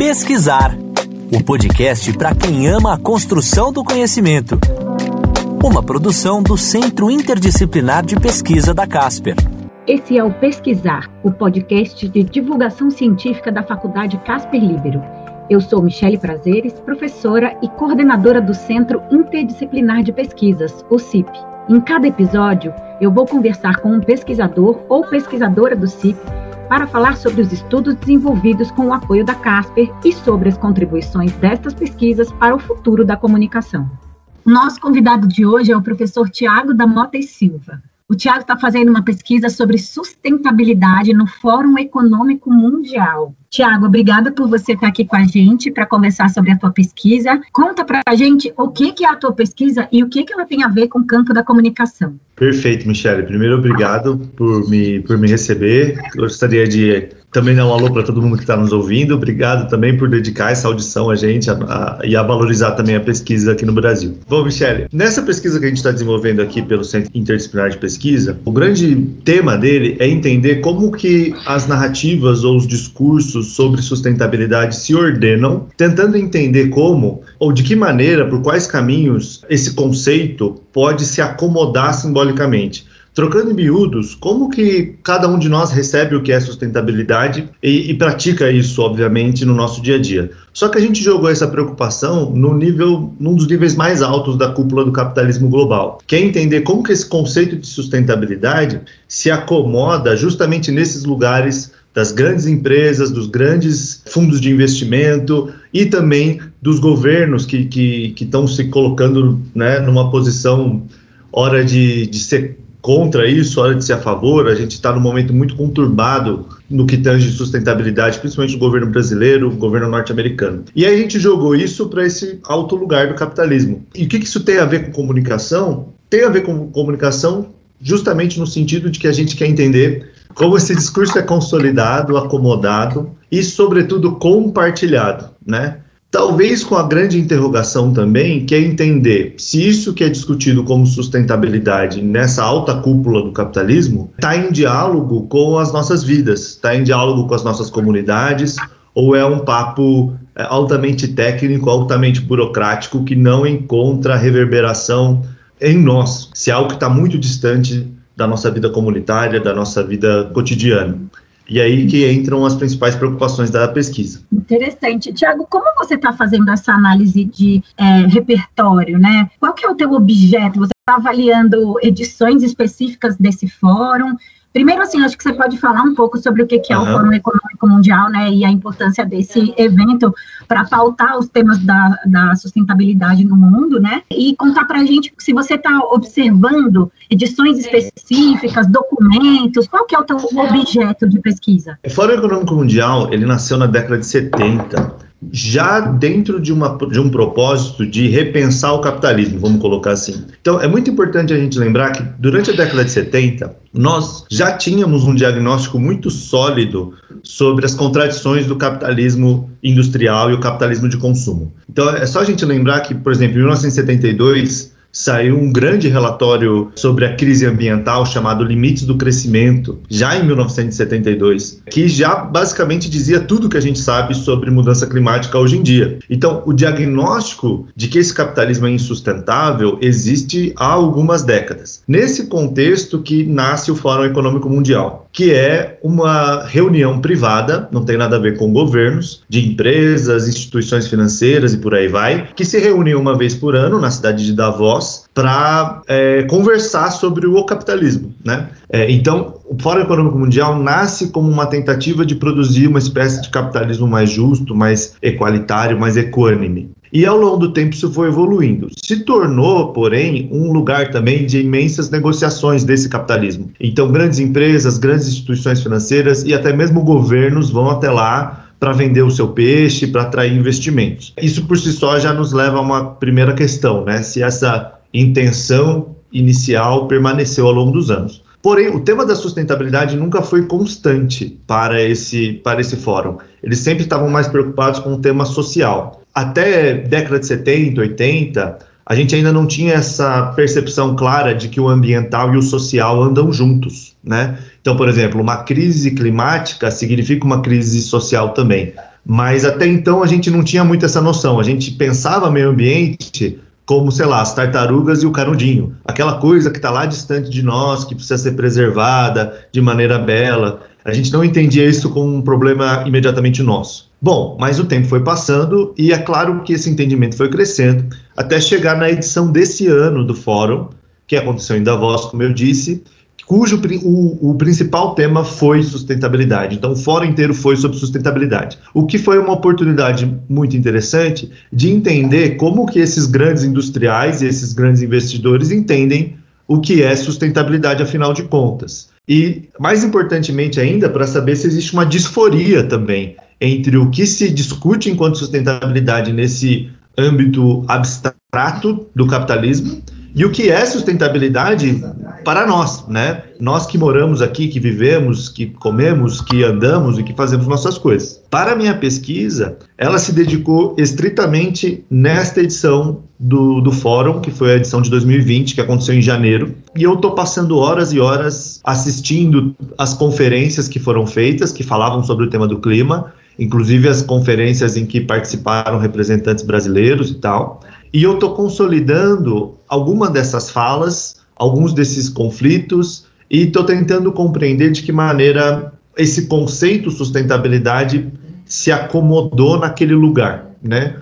Pesquisar o podcast para quem ama a construção do conhecimento. Uma produção do Centro Interdisciplinar de Pesquisa da Casper. Esse é o Pesquisar, o podcast de divulgação científica da Faculdade Casper Libero. Eu sou Michele Prazeres, professora e coordenadora do Centro Interdisciplinar de Pesquisas, o CIP. Em cada episódio, eu vou conversar com um pesquisador ou pesquisadora do CIP para falar sobre os estudos desenvolvidos com o apoio da Casper e sobre as contribuições destas pesquisas para o futuro da comunicação. Nosso convidado de hoje é o professor Tiago da Mota e Silva. O Tiago está fazendo uma pesquisa sobre sustentabilidade no Fórum Econômico Mundial. Tiago, obrigada por você estar aqui com a gente para conversar sobre a tua pesquisa. Conta para a gente o que, que é a tua pesquisa e o que, que ela tem a ver com o campo da comunicação. Perfeito, Michele. Primeiro, obrigado por me, por me receber. Gostaria de também dar um alô para todo mundo que está nos ouvindo. Obrigado também por dedicar essa audição a gente a, a, e a valorizar também a pesquisa aqui no Brasil. Bom, Michele, nessa pesquisa que a gente está desenvolvendo aqui pelo Centro Interdisciplinar de Pesquisa, o grande tema dele é entender como que as narrativas ou os discursos sobre sustentabilidade se ordenam, tentando entender como ou de que maneira, por quais caminhos esse conceito pode se acomodar simbolicamente. Trocando em miúdos, como que cada um de nós recebe o que é sustentabilidade e, e, pratica isso, obviamente, no nosso dia a dia. Só que a gente jogou essa preocupação no nível, num dos níveis mais altos da cúpula do capitalismo global, que é entender como que esse conceito de sustentabilidade se acomoda justamente nesses lugares das grandes empresas, dos grandes fundos de investimento e também dos governos que estão se colocando né, numa posição hora de, de ser contra isso, hora de ser a favor. A gente está num momento muito conturbado no que tange sustentabilidade, principalmente no governo brasileiro, o governo norte-americano. E aí a gente jogou isso para esse alto lugar do capitalismo. E o que, que isso tem a ver com comunicação? Tem a ver com comunicação justamente no sentido de que a gente quer entender como esse discurso é consolidado, acomodado e, sobretudo, compartilhado, né? Talvez com a grande interrogação também, que é entender se isso que é discutido como sustentabilidade nessa alta cúpula do capitalismo está em diálogo com as nossas vidas, está em diálogo com as nossas comunidades, ou é um papo é, altamente técnico, altamente burocrático, que não encontra reverberação em nós, se é algo que está muito distante da nossa vida comunitária, da nossa vida cotidiana. E aí que entram as principais preocupações da pesquisa. Interessante. Tiago, como você está fazendo essa análise de é, repertório, né? Qual que é o teu objeto? Você está avaliando edições específicas desse fórum? Primeiro, assim, acho que você pode falar um pouco sobre o que, é uhum. o Fórum Econômico Mundial, né, e a importância desse evento para pautar os temas da, da, sustentabilidade no mundo, né, e contar para a gente se você está observando edições específicas, documentos, qual que é o teu objeto de pesquisa? O Fórum Econômico Mundial, ele nasceu na década de 70, já dentro de, uma, de um propósito de repensar o capitalismo, vamos colocar assim. Então, é muito importante a gente lembrar que durante a década de 70, nós já tínhamos um diagnóstico muito sólido sobre as contradições do capitalismo industrial e o capitalismo de consumo. Então, é só a gente lembrar que, por exemplo, em 1972, saiu um grande relatório sobre a crise ambiental chamado Limites do Crescimento, já em 1972, que já basicamente dizia tudo que a gente sabe sobre mudança climática hoje em dia. Então, o diagnóstico de que esse capitalismo é insustentável existe há algumas décadas. Nesse contexto que nasce o Fórum Econômico Mundial, que é uma reunião privada, não tem nada a ver com governos, de empresas, instituições financeiras e por aí vai, que se reúnem uma vez por ano na cidade de Davos para é, conversar sobre o capitalismo. Né? É, então, o Fórum Econômico Mundial nasce como uma tentativa de produzir uma espécie de capitalismo mais justo, mais equalitário, mais equânime. E ao longo do tempo isso foi evoluindo. Se tornou, porém, um lugar também de imensas negociações desse capitalismo. Então, grandes empresas, grandes instituições financeiras e até mesmo governos vão até lá para vender o seu peixe, para atrair investimentos. Isso por si só já nos leva a uma primeira questão, né? Se essa intenção inicial permaneceu ao longo dos anos. Porém, o tema da sustentabilidade nunca foi constante para esse, para esse fórum. Eles sempre estavam mais preocupados com o tema social. Até década de 70, 80, a gente ainda não tinha essa percepção clara de que o ambiental e o social andam juntos, né? Então, por exemplo, uma crise climática significa uma crise social também. Mas até então a gente não tinha muito essa noção. A gente pensava meio ambiente como, sei lá, as tartarugas e o canudinho. Aquela coisa que está lá distante de nós, que precisa ser preservada de maneira bela. A gente não entendia isso como um problema imediatamente nosso. Bom, mas o tempo foi passando e é claro que esse entendimento foi crescendo até chegar na edição desse ano do Fórum, que aconteceu em Davos, como eu disse, cujo o, o, principal tema foi sustentabilidade. Então, o fórum inteiro foi sobre sustentabilidade. O que foi uma oportunidade muito interessante de entender como que esses grandes industriais e esses grandes investidores entendem o que é sustentabilidade, afinal de contas. E, mais importantemente ainda, para saber se existe uma disforia também entre o que se discute enquanto sustentabilidade nesse âmbito abstrato do capitalismo e o que é sustentabilidade para nós, né? Nós que moramos aqui, que vivemos, que comemos, que andamos e que fazemos nossas coisas. Para a minha pesquisa, ela se dedicou estritamente nesta edição do, do fórum, que foi a edição de 2020, que aconteceu em janeiro. E eu estou passando horas e horas assistindo as conferências que foram feitas, que falavam sobre o tema do clima, inclusive as conferências em que participaram representantes brasileiros e tal. E eu estou consolidando alguma dessas falas, alguns desses conflitos, e estou tentando compreender de que maneira esse conceito sustentabilidade se acomodou naquele lugar, né?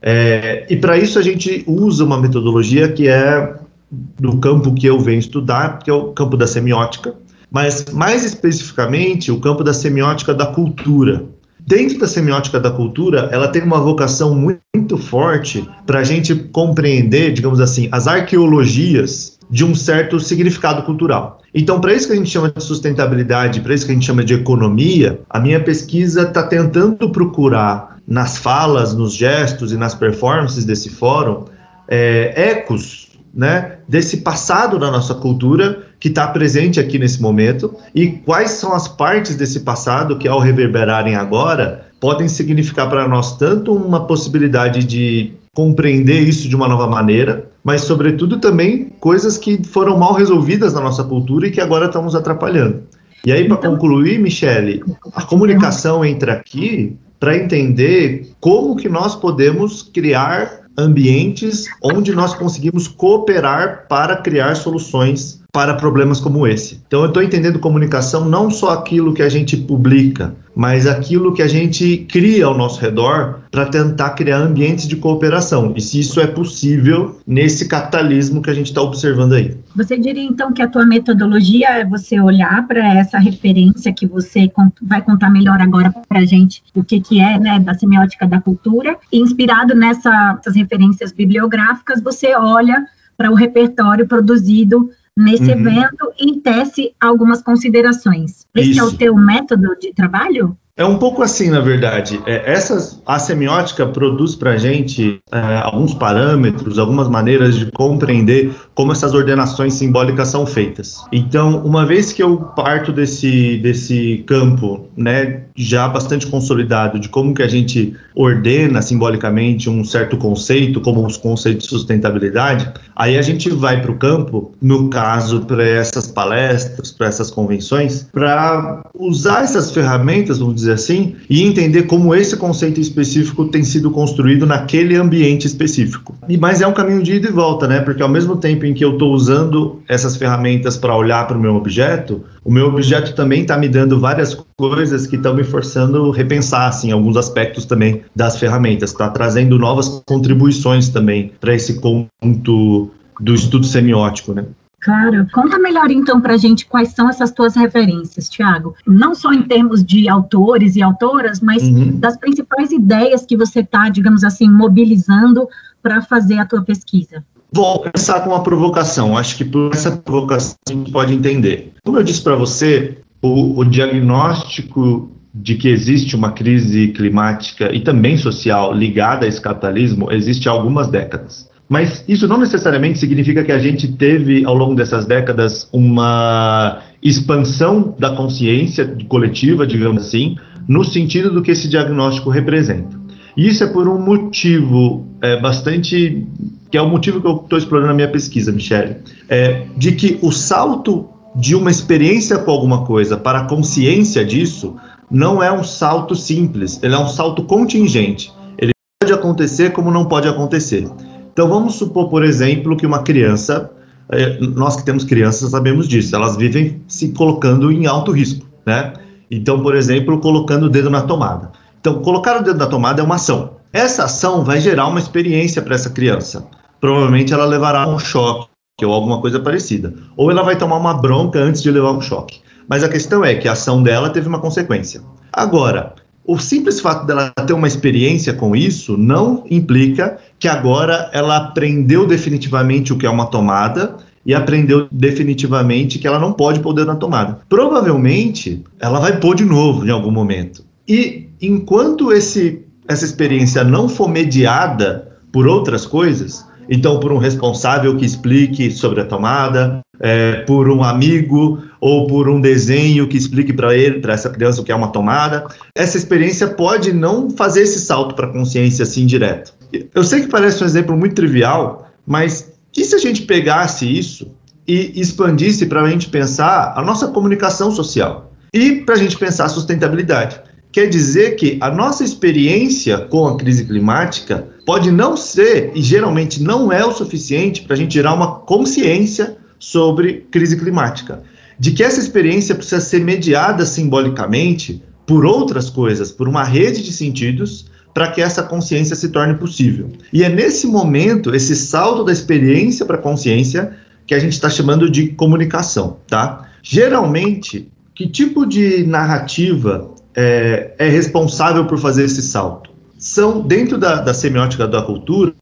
É, e para isso a gente usa uma metodologia que é do campo que eu venho estudar, que é o campo da semiótica, mas mais especificamente o campo da semiótica da cultura, Dentro da semiótica da cultura, ela tem uma vocação muito forte para a gente compreender, digamos assim, as arqueologias de um certo significado cultural. Então, para isso que a gente chama de sustentabilidade, para isso que a gente chama de economia, a minha pesquisa está tentando procurar nas falas, nos gestos e nas performances desse fórum é, ecos né, desse passado da nossa cultura que está presente aqui nesse momento e quais são as partes desse passado que, ao reverberarem agora, podem significar para nós tanto uma possibilidade de compreender isso de uma nova maneira, mas, sobretudo, também coisas que foram mal resolvidas na nossa cultura e que agora estamos atrapalhando. E aí, para então, concluir, Michele, a comunicação entra aqui para entender como que nós podemos criar ambientes onde nós conseguimos cooperar para criar soluções para problemas como esse. Então, eu estou entendendo comunicação não só aquilo que a gente publica, mas aquilo que a gente cria ao nosso redor para tentar criar ambientes de cooperação. E se isso é possível nesse capitalismo que a gente está observando aí. Você diria então que a tua metodologia é você olhar para essa referência que você vai contar melhor agora para a gente o que, que é, né, da semiótica da cultura, e inspirado nessas referências bibliográficas, você olha para o repertório produzido nesse uhum. evento e tece algumas considerações. Esse Isso. é o teu método de trabalho? É um pouco assim, na verdade. É, essa, a semiótica produz para a gente é, alguns parâmetros, algumas maneiras de compreender como essas ordenações simbólicas são feitas. Então, uma vez que eu parto desse, desse campo, né, já bastante consolidado, de como que a gente ordena simbolicamente um certo conceito, como os conceitos de sustentabilidade, aí a gente vai para o campo, no caso, para essas palestras, para essas convenções, para usar essas ferramentas, vamos dizer dizer assim, e entender como esse conceito específico tem sido construído naquele ambiente específico. E, mas é um caminho de ida e volta, né? Porque ao mesmo tempo em que eu estou usando essas ferramentas para olhar para o meu objeto, o meu objeto também está me dando várias coisas que estão me forçando a repensar assim, alguns aspectos também das ferramentas, está trazendo novas contribuições também para esse conjunto do estudo semiótico, né? Claro. Conta melhor então para a gente quais são essas tuas referências, Tiago. Não só em termos de autores e autoras, mas uhum. das principais ideias que você está, digamos assim, mobilizando para fazer a tua pesquisa. Vou começar com uma provocação. Acho que por essa provocação a gente pode entender. Como eu disse para você, o, o diagnóstico de que existe uma crise climática e também social ligada a esse capitalismo existe há algumas décadas. Mas isso não necessariamente significa que a gente teve, ao longo dessas décadas, uma expansão da consciência coletiva, digamos assim, no sentido do que esse diagnóstico representa. E isso é por um motivo é, bastante. que é o motivo que eu estou explorando na minha pesquisa, Michele, é, de que o salto de uma experiência com alguma coisa para a consciência disso não é um salto simples, ele é um salto contingente. Ele pode acontecer como não pode acontecer. Então vamos supor, por exemplo, que uma criança, eh, nós que temos crianças sabemos disso, elas vivem se colocando em alto risco, né? Então, por exemplo, colocando o dedo na tomada. Então, colocar o dedo na tomada é uma ação. Essa ação vai gerar uma experiência para essa criança. Provavelmente ela levará um choque ou alguma coisa parecida. Ou ela vai tomar uma bronca antes de levar um choque. Mas a questão é que a ação dela teve uma consequência. Agora, o simples fato dela ter uma experiência com isso não implica que agora ela aprendeu definitivamente o que é uma tomada e aprendeu definitivamente que ela não pode pôr o dedo na tomada. Provavelmente ela vai pôr de novo em algum momento. E enquanto esse, essa experiência não for mediada por outras coisas, então por um responsável que explique sobre a tomada, é, por um amigo ou por um desenho que explique para ele, para essa criança o que é uma tomada. Essa experiência pode não fazer esse salto para a consciência assim direto. Eu sei que parece um exemplo muito trivial, mas e se a gente pegasse isso e expandisse para a gente pensar a nossa comunicação social e para a gente pensar a sustentabilidade? Quer dizer que a nossa experiência com a crise climática pode não ser, e geralmente não é o suficiente para a gente gerar uma consciência sobre crise climática. De que essa experiência precisa ser mediada simbolicamente por outras coisas, por uma rede de sentidos, para que essa consciência se torne possível. E é nesse momento, esse salto da experiência para a consciência, que a gente está chamando de comunicação, tá? Geralmente, que tipo de narrativa é, é responsável por fazer esse salto? são dentro da, da, semiótica da cultura,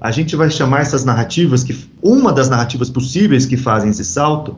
a gente vai chamar essas narrativas que uma das narrativas possíveis que fazem esse salto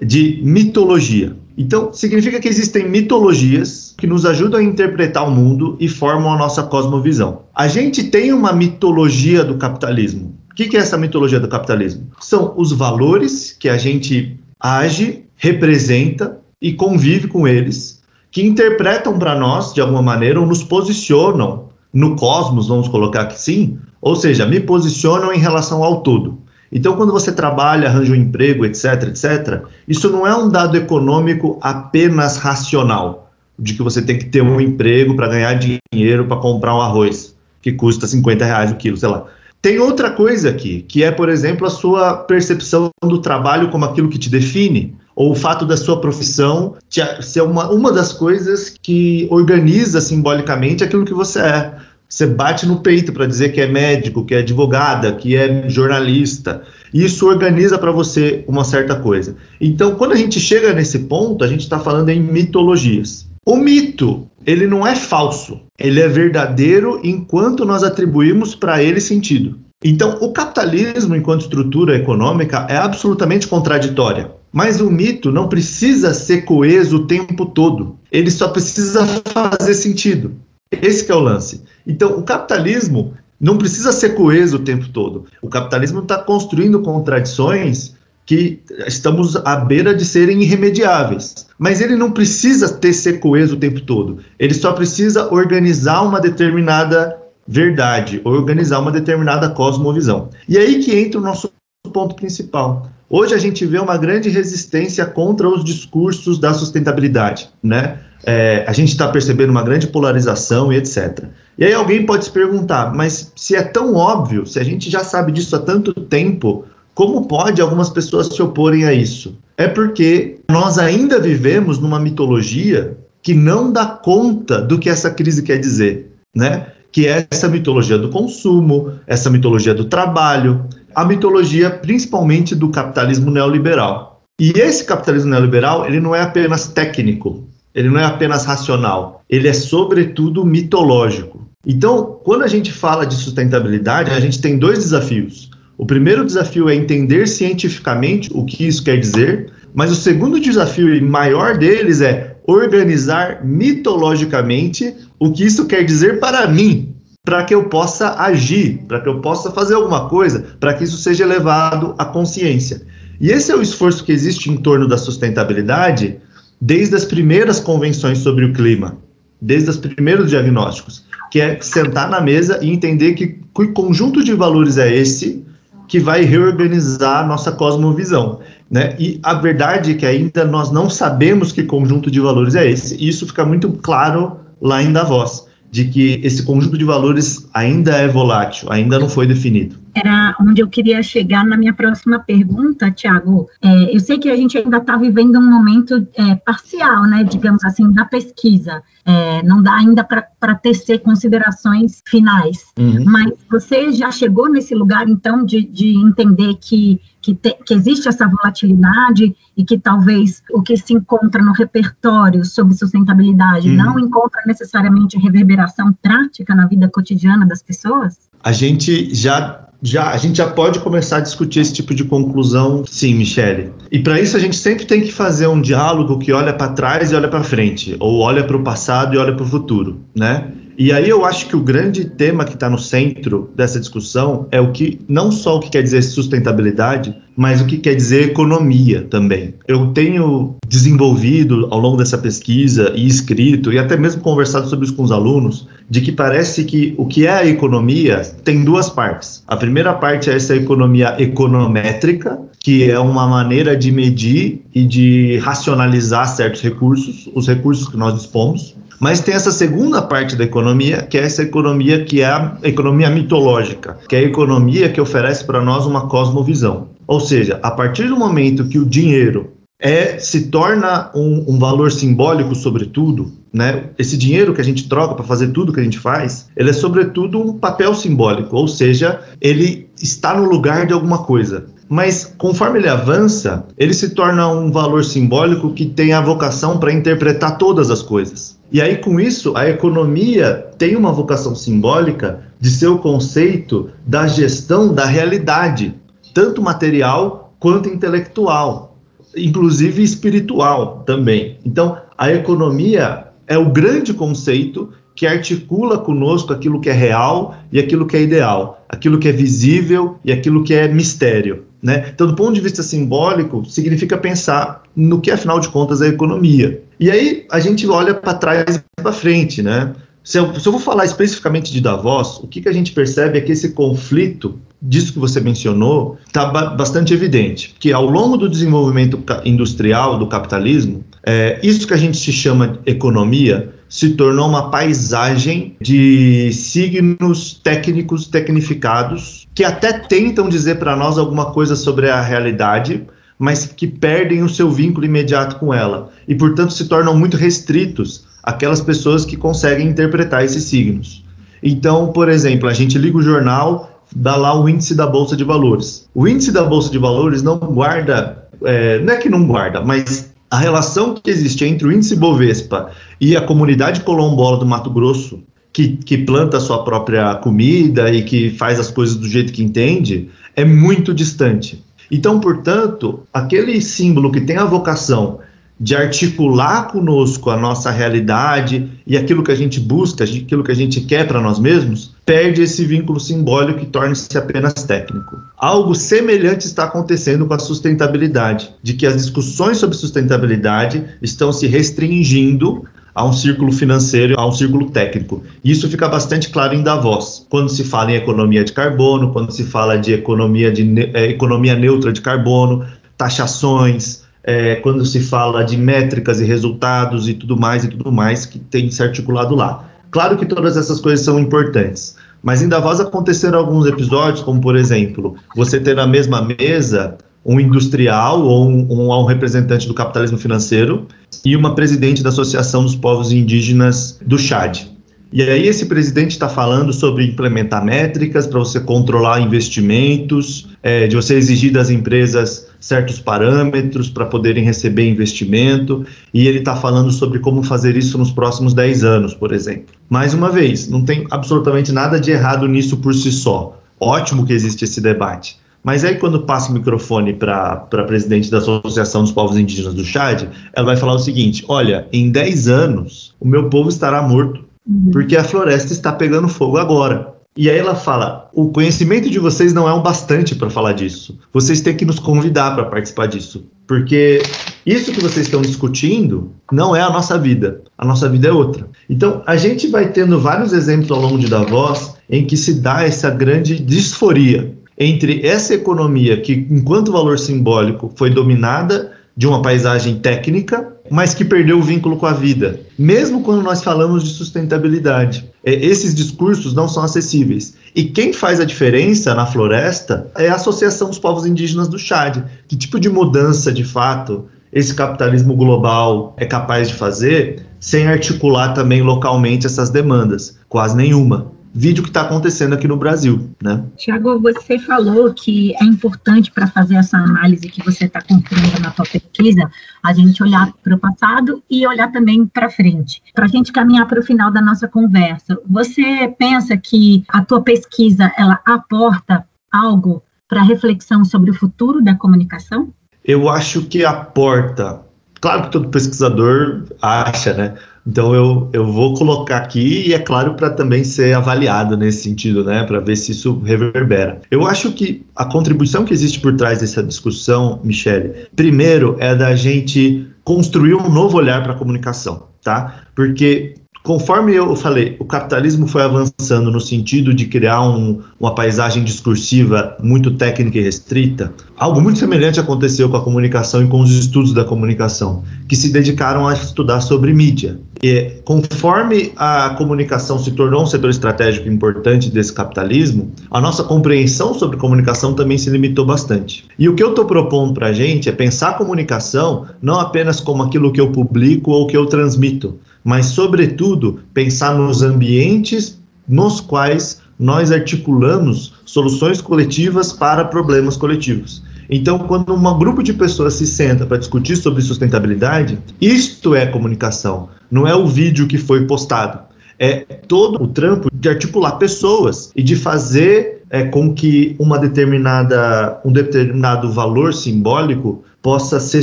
de mitologia. Então, significa que existem mitologias que nos ajudam a interpretar o mundo e formam a nossa cosmovisão. A gente tem uma mitologia do capitalismo. O que é essa mitologia do capitalismo? São os valores que a gente age, representa e convive com eles, que interpretam para nós, de alguma maneira, ou nos posicionam no cosmos, vamos colocar aqui sim, ou seja, me posicionam em relação ao todo. Então, quando você trabalha, arranja um emprego, etc, etc, isso não é um dado econômico apenas racional, de que você tem que ter um emprego para ganhar dinheiro para comprar um arroz, que custa 50 reais o quilo, sei lá. Tem outra coisa aqui, que é, por exemplo, a sua percepção do trabalho como aquilo que te define, ou o fato da sua profissão ser uma, uma das coisas que organiza simbolicamente aquilo que você é. Você bate no peito para dizer que é médico, que é advogada, que é jornalista. Isso organiza para você uma certa coisa. Então, quando a gente chega nesse ponto, a gente está falando em mitologias. O mito, ele não é falso, ele é verdadeiro enquanto nós atribuímos para ele sentido. Então, o capitalismo, enquanto estrutura econômica, é absolutamente contraditória. Mas o mito não precisa ser coeso o tempo todo. Ele só precisa fazer sentido. Esse é o lance. Então, o capitalismo não precisa ser coeso o tempo todo. O capitalismo está construindo contradições que estamos à beira de serem irremediáveis. Mas ele não precisa ter ser coeso o tempo todo. Ele só precisa organizar uma determinada verdade, organizar uma determinada cosmovisão. E aí que entra o nosso ponto principal. Hoje a gente vê uma grande resistência contra os discursos da sustentabilidade, né? É, a gente está percebendo uma grande polarização e etc. E aí alguém pode se perguntar, mas se é tão óbvio, se a gente já sabe disso há tanto tempo, como pode algumas pessoas se oporem a isso? É porque nós ainda vivemos numa mitologia que não dá conta do que essa crise quer dizer, né? Que é essa mitologia do consumo, essa mitologia do trabalho, a mitologia principalmente do capitalismo neoliberal. E esse capitalismo neoliberal, ele não é apenas técnico, ele não é apenas racional, ele é sobretudo mitológico. Então, quando a gente fala de sustentabilidade, a gente tem dois desafios. O primeiro desafio é entender cientificamente o que isso quer dizer, mas o segundo desafio e maior deles é organizar mitologicamente o que isso quer dizer para mim, para que eu possa agir, para que eu possa fazer alguma coisa, para que isso seja levado à consciência. E esse é o esforço que existe em torno da sustentabilidade desde as primeiras convenções sobre o clima, desde os primeiros diagnósticos, que é sentar na mesa e entender que, que conjunto de valores é esse que vai reorganizar a nossa cosmovisão. Né? E a verdade é que ainda nós não sabemos que conjunto de valores é esse. E isso fica muito claro lá em Davos, de que esse conjunto de valores ainda é volátil, ainda não foi definido era onde eu queria chegar na minha próxima pergunta, Tiago. É, eu sei que a gente ainda está vivendo um momento é, parcial, né, digamos assim, da pesquisa. É, não dá ainda para tecer considerações finais. Uhum. Mas você já chegou nesse lugar, então, de, de entender que, que, te, que existe essa volatilidade e que talvez o que se encontra no repertório sobre sustentabilidade uhum. não encontra necessariamente reverberação prática na vida cotidiana das pessoas? A gente já já a gente já pode começar a discutir esse tipo de conclusão, sim, Michele. E para isso a gente sempre tem que fazer um diálogo que olha para trás e olha para frente, ou olha para o passado e olha para o futuro, né? E aí eu acho que o grande tema que está no centro dessa discussão é o que não só o que quer dizer sustentabilidade, mas o que quer dizer economia também. Eu tenho desenvolvido ao longo dessa pesquisa e escrito e até mesmo conversado sobre isso com os alunos, de que parece que o que é a economia tem duas partes. A primeira parte é essa economia econométrica, que é uma maneira de medir e de racionalizar certos recursos, os recursos que nós dispomos. Mas tem essa segunda parte da economia, que é essa economia que é a economia mitológica, que é a economia que oferece para nós uma cosmovisão. Ou seja, a partir do momento que o dinheiro é se torna um, um valor simbólico sobretudo, né? Esse dinheiro que a gente troca para fazer tudo que a gente faz, ele é sobretudo um papel simbólico, ou seja, ele está no lugar de alguma coisa. Mas conforme ele avança, ele se torna um valor simbólico que tem a vocação para interpretar todas as coisas. E aí, com isso, a economia tem uma vocação simbólica de ser o conceito da gestão da realidade, tanto material quanto intelectual, inclusive espiritual também. Então, a economia é o grande conceito que articula conosco aquilo que é real e aquilo que é ideal, aquilo que é visível e aquilo que é mistério. Né? Então, do ponto de vista simbólico, significa pensar no que, afinal de contas, é economia. E aí a gente olha para trás e para frente. Né? Se eu, se eu, vou falar especificamente de Davos, o que, que a gente percebe é que esse conflito, disso que você mencionou, está ba bastante evidente. Que ao longo do desenvolvimento industrial do capitalismo, é, isso que a gente se chama economia se tornou uma paisagem de signos técnicos tecnificados que até tentam dizer para nós alguma coisa sobre a realidade, mas que perdem o seu vínculo imediato com ela e, portanto, se tornam muito restritos aquelas pessoas que conseguem interpretar esses signos. Então, por exemplo, a gente liga o jornal, dá lá o índice da Bolsa de Valores. O índice da Bolsa de Valores não guarda, é, não é que não guarda, mas a relação que existe entre o índice Bovespa e a comunidade colombola do Mato Grosso, que, que planta a sua própria comida e que faz as coisas do jeito que entende, é muito distante. Então, portanto, aquele símbolo que tem a vocação de articular conosco a nossa realidade e aquilo que a gente busca, aquilo que a gente quer para nós mesmos, perde esse vínculo simbólico e torna-se apenas técnico. Algo semelhante está acontecendo com a sustentabilidade, de que as discussões sobre sustentabilidade estão se restringindo a um círculo financeiro, a um círculo técnico. Isso fica bastante claro em Davos, quando se fala em economia de carbono, quando se fala de economia, de, é, economia neutra de carbono, taxações, é, quando se fala de métricas e resultados e tudo mais e tudo mais que tem se articulado lá. Claro que todas essas coisas são importantes, mas em Davos aconteceram alguns episódios, como por exemplo, você ter na mesma mesa um industrial ou um, um, um, representante do capitalismo financeiro e uma presidente da Associação dos Povos Indígenas do Chad. E aí esse presidente está falando sobre implementar métricas para você controlar investimentos, é, de você exigir das empresas certos parâmetros para poderem receber investimento, e ele está falando sobre como fazer isso nos próximos 10 anos, por exemplo. Mais uma vez, não tem absolutamente nada de errado nisso por si só. Ótimo que existe esse debate. Mas aí, quando passa o microfone para a presidente da Associação dos Povos Indígenas do Chad, ela vai falar o seguinte: olha, em 10 anos, o meu povo estará morto uhum. porque a floresta está pegando fogo agora. E aí ela fala: o conhecimento de vocês não é o bastante para falar disso. Vocês têm que nos convidar para participar disso. Porque isso que vocês estão discutindo não é a nossa vida. A nossa vida é outra. Então, a gente vai tendo vários exemplos ao longo de Davos em que se dá essa grande disforia entre essa economia que, enquanto valor simbólico, foi dominada de uma paisagem técnica, mas que perdeu o vínculo com a vida, mesmo quando nós falamos de sustentabilidade. É, esses discursos não são acessíveis. E quem faz a diferença na floresta é a Associação dos Povos Indígenas do Chad. Que tipo de mudança, de fato, esse capitalismo global é capaz de fazer sem articular também localmente essas demandas? Quase nenhuma vídeo que está acontecendo aqui no Brasil, né? Tiago, você falou que é importante para fazer essa análise que você está construindo na sua pesquisa, a gente olhar para o passado e olhar também para frente, para a gente caminhar para o final da nossa conversa. Você pensa que a tua pesquisa ela aporta algo para reflexão sobre o futuro da comunicação? Eu acho que aporta. Claro que todo pesquisador acha, né? Então eu, eu vou colocar aqui e é claro para também ser avaliado nesse sentido, né, para ver se isso reverbera. Eu acho que a contribuição que existe por trás dessa discussão, Michele, primeiro é da gente construir um novo olhar para a comunicação, tá? Porque Conforme eu falei, o capitalismo foi avançando no sentido de criar um, uma paisagem discursiva muito técnica e restrita. Algo muito semelhante aconteceu com a comunicação e com os estudos da comunicação, que se dedicaram a estudar sobre mídia. E conforme a comunicação se tornou um setor estratégico importante desse capitalismo, a nossa compreensão sobre comunicação também se limitou bastante. E o que eu estou propondo para a gente é pensar a comunicação não apenas como aquilo que eu publico ou que eu transmito, mas, sobretudo, pensar nos ambientes nos quais nós articulamos soluções coletivas para problemas coletivos. Então, quando um grupo de pessoas se senta para discutir sobre sustentabilidade, isto é comunicação, não é o vídeo que foi postado. É todo o trampo de articular pessoas e de fazer é, com que uma determinada, um determinado valor simbólico possa ser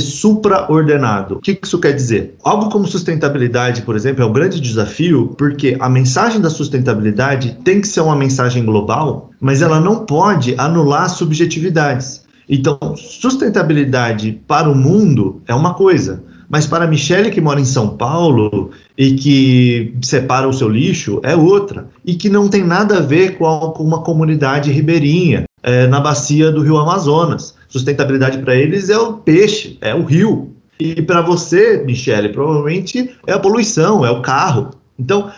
supraordenado. O que isso quer dizer? Algo como sustentabilidade, por exemplo, é um grande desafio, porque a mensagem da sustentabilidade tem que ser uma mensagem global, mas ela não pode anular subjetividades. Então, sustentabilidade para o mundo é uma coisa, mas para a Michelle que mora em São Paulo e que separa o seu lixo é outra. E que não tem nada a ver com, uma comunidade ribeirinha é, na bacia do rio Amazonas. Sustentabilidade para eles é o peixe, é o rio. E para você, Michele, provavelmente é a poluição, é o carro. Então,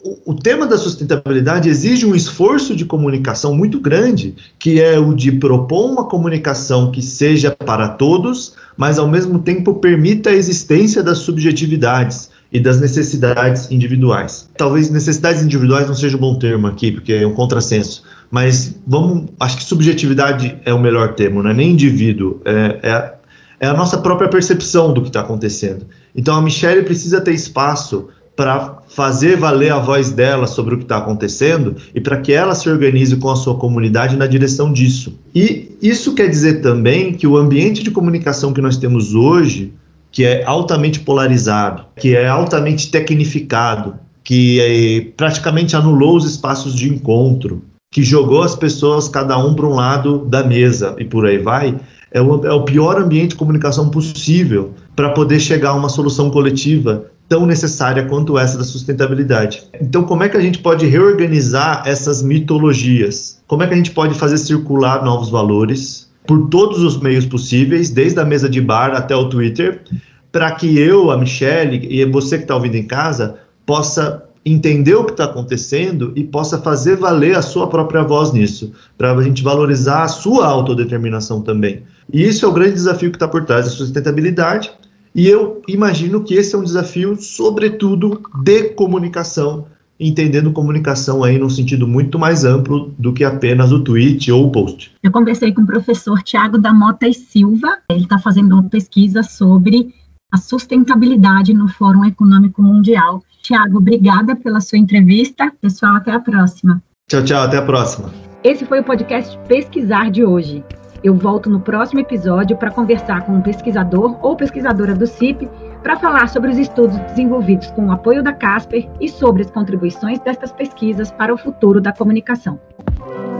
o, o, tema da sustentabilidade exige um esforço de comunicação muito grande, que é o de propor uma comunicação que seja para todos, mas ao mesmo tempo permita a existência das subjetividades e das necessidades individuais. Talvez necessidades individuais não seja um bom termo aqui, porque é um contrassenso, mas vamos, acho que subjetividade é o melhor termo, não é nem indivíduo, é, é, é a nossa própria percepção do que está acontecendo. Então a Michelle precisa ter espaço para fazer valer a voz dela sobre o que está acontecendo e para que ela se organize com a sua comunidade na direção disso. E isso quer dizer também que o ambiente de comunicação que nós temos hoje, que é altamente polarizado, que é altamente tecnificado, que é, praticamente anulou os espaços de encontro, que jogou as pessoas cada um para um lado da mesa e por aí vai, é o, é o pior ambiente de comunicação possível para poder chegar a uma solução coletiva tão necessária quanto essa da sustentabilidade. Então, como é que a gente pode reorganizar essas mitologias? Como é que a gente pode fazer circular novos valores por todos os meios possíveis, desde a mesa de bar até o Twitter, para que eu, a Michelle e você que está ouvindo em casa possa entender o que está acontecendo e possa fazer valer a sua própria voz nisso, para a gente valorizar a sua autodeterminação também. E isso é o grande desafio que está por trás da sustentabilidade, e eu imagino que esse é um desafio, sobretudo, de comunicação, entendendo comunicação aí num sentido muito mais amplo do que apenas o tweet ou o post. Eu conversei com o professor Tiago da Mota e Silva, ele está fazendo uma pesquisa sobre a sustentabilidade no Fórum Econômico Mundial. Tiago, obrigada pela sua entrevista. Pessoal, até a próxima. Tchau, tchau, até a próxima. Esse foi o podcast Pesquisar de hoje. Eu volto no próximo episódio para conversar com um pesquisador ou pesquisadora do CIP para falar sobre os estudos desenvolvidos com o apoio da Casper e sobre as contribuições destas pesquisas para o futuro da comunicação.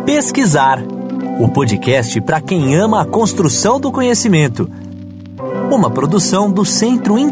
Pesquisar o podcast para quem ama a construção do conhecimento. Uma produção do Centro Inter